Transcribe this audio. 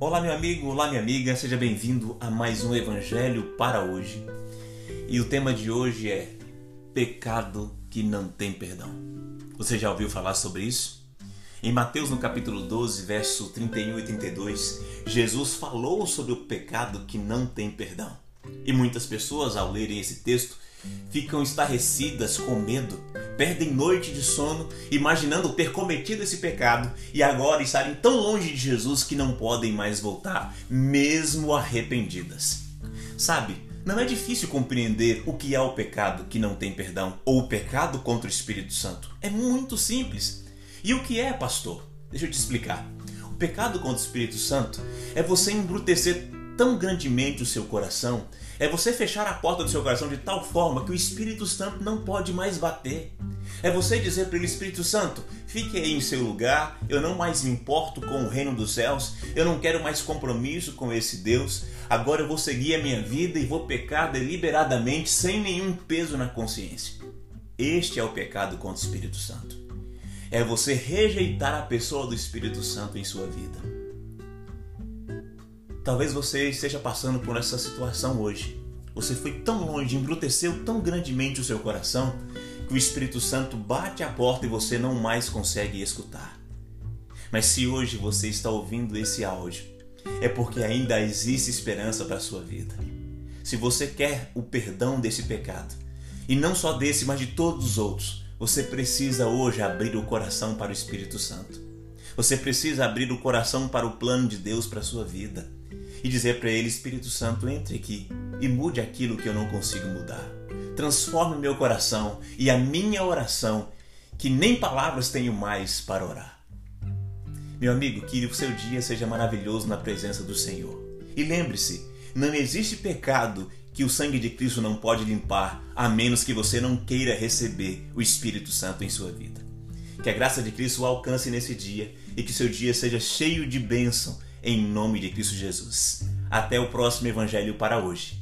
Olá, meu amigo, olá, minha amiga, seja bem-vindo a mais um Evangelho para hoje. E o tema de hoje é Pecado que não tem perdão. Você já ouviu falar sobre isso? Em Mateus, no capítulo 12, verso 31 e 32, Jesus falou sobre o pecado que não tem perdão. E muitas pessoas, ao lerem esse texto, ficam estarrecidas com medo, perdem noite de sono imaginando ter cometido esse pecado e agora estarem tão longe de Jesus que não podem mais voltar, mesmo arrependidas. Sabe, não é difícil compreender o que é o pecado que não tem perdão ou o pecado contra o Espírito Santo. É muito simples. E o que é, pastor? Deixa eu te explicar. O pecado contra o Espírito Santo é você embrutecer tão grandemente o seu coração, é você fechar a porta do seu coração de tal forma que o Espírito Santo não pode mais bater. É você dizer para o Espírito Santo: fique aí em seu lugar, eu não mais me importo com o reino dos céus, eu não quero mais compromisso com esse Deus, agora eu vou seguir a minha vida e vou pecar deliberadamente sem nenhum peso na consciência. Este é o pecado contra o Espírito Santo. É você rejeitar a pessoa do Espírito Santo em sua vida. Talvez você esteja passando por essa situação hoje. Você foi tão longe, embruteceu tão grandemente o seu coração que o Espírito Santo bate a porta e você não mais consegue escutar. Mas se hoje você está ouvindo esse áudio, é porque ainda existe esperança para a sua vida. Se você quer o perdão desse pecado, e não só desse, mas de todos os outros, você precisa hoje abrir o coração para o Espírito Santo. Você precisa abrir o coração para o plano de Deus para a sua vida e dizer para ele: Espírito Santo, entre aqui e mude aquilo que eu não consigo mudar. Transforme meu coração e a minha oração, que nem palavras tenho mais para orar. Meu amigo, que o seu dia seja maravilhoso na presença do Senhor. E lembre-se, não existe pecado que o sangue de Cristo não pode limpar, a menos que você não queira receber o Espírito Santo em sua vida. Que a graça de Cristo o alcance nesse dia e que seu dia seja cheio de bênção em nome de Cristo Jesus. Até o próximo Evangelho para hoje.